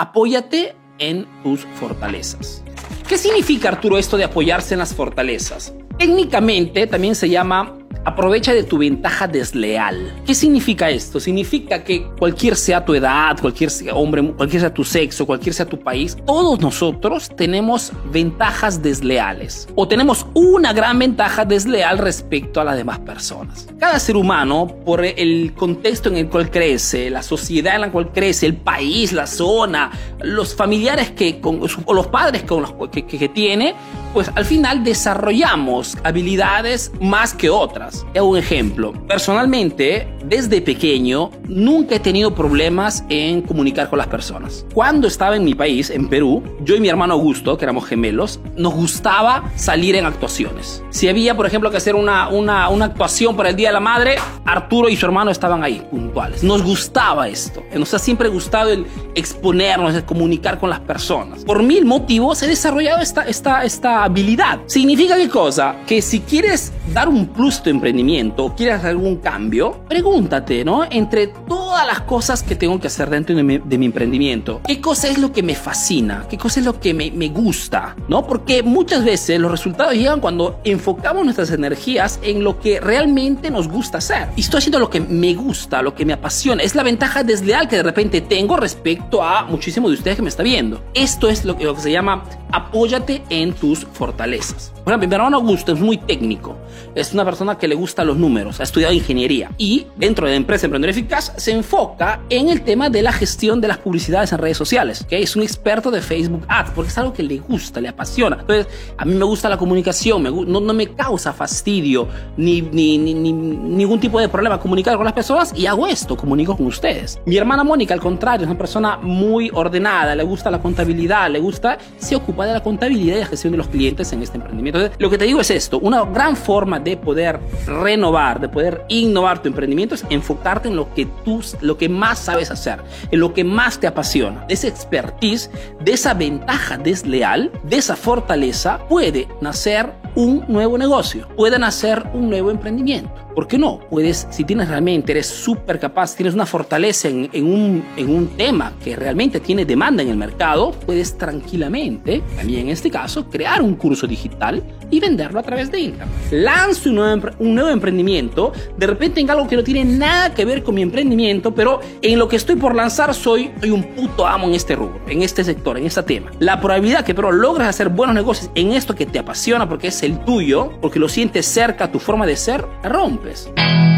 apóyate en tus fortalezas. ¿Qué significa, Arturo, esto de apoyarse en las fortalezas? Técnicamente también se llama Aprovecha de tu ventaja desleal. ¿Qué significa esto? Significa que cualquier sea tu edad, cualquier sea hombre, cualquier sea tu sexo, cualquier sea tu país, todos nosotros tenemos ventajas desleales o tenemos una gran ventaja desleal respecto a las demás personas. Cada ser humano, por el contexto en el cual crece, la sociedad en la cual crece, el país, la zona, los familiares que con, o los padres con los, que, que tiene, pues al final desarrollamos habilidades más que otras. Un ejemplo, personalmente, desde pequeño, nunca he tenido problemas en comunicar con las personas. Cuando estaba en mi país, en Perú, yo y mi hermano Augusto, que éramos gemelos, nos gustaba salir en actuaciones. Si había, por ejemplo, que hacer una, una, una actuación para el Día de la Madre, Arturo y su hermano estaban ahí, puntuales. Nos gustaba esto. Nos ha siempre gustado el exponernos, el comunicar con las personas. Por mil motivos he desarrollado esta, esta, esta habilidad. ¿Significa qué cosa? Que si quieres dar un plus tu emprendimiento quieres hacer algún cambio, pregúntate, ¿no? Entre todas las cosas que tengo que hacer dentro de mi, de mi emprendimiento, ¿qué cosa es lo que me fascina? ¿Qué cosa es lo que me, me gusta? ¿No? Porque muchas veces los resultados llegan cuando enfocamos nuestras energías en lo que realmente nos gusta hacer. Y estoy haciendo lo que me gusta, lo que me apasiona. Es la ventaja desleal que de repente tengo respecto a muchísimos de ustedes que me está viendo. Esto es lo que, lo que se llama apóyate en tus fortalezas. Por ejemplo, mi hermano Augusto es muy técnico. Es una persona que le gusta los números, ha estudiado ingeniería y dentro de la empresa Emprendedor Eficaz se enfoca en el tema de la gestión de las publicidades en redes sociales. que Es un experto de Facebook Ads porque es algo que le gusta, le apasiona. Entonces, a mí me gusta la comunicación, no, no, me causa fastidio ni, ni, ni, ni, ningún tipo de problema comunicar con las personas y hago esto, comunico con ustedes. Mi hermana Mónica, al contrario, es una persona muy ordenada, le gusta la contabilidad, le gusta, se ocupa de la contabilidad y la gestión de los clientes en este emprendimiento. Lo que te digo es esto, una gran forma de poder renovar, de poder innovar tu emprendimiento es enfocarte en lo que tú, lo que más sabes hacer, en lo que más te apasiona. Esa expertise, de esa ventaja desleal, de esa fortaleza, puede nacer un nuevo negocio, puede nacer un nuevo emprendimiento. ¿Por qué no? Puedes, si tienes realmente, eres súper capaz, tienes una fortaleza en, en, un, en un tema que realmente tiene demanda en el mercado, puedes tranquilamente, también en este caso, crear un curso digital y venderlo a través de Internet. Lance un nuevo, un nuevo emprendimiento, de repente en algo que no tiene nada que ver con mi emprendimiento, pero en lo que estoy por lanzar soy, soy un puto amo en este rubro, en este sector, en este tema. La probabilidad que pero logres hacer buenos negocios en esto que te apasiona porque es el tuyo, porque lo sientes cerca, tu forma de ser, rompe Yes.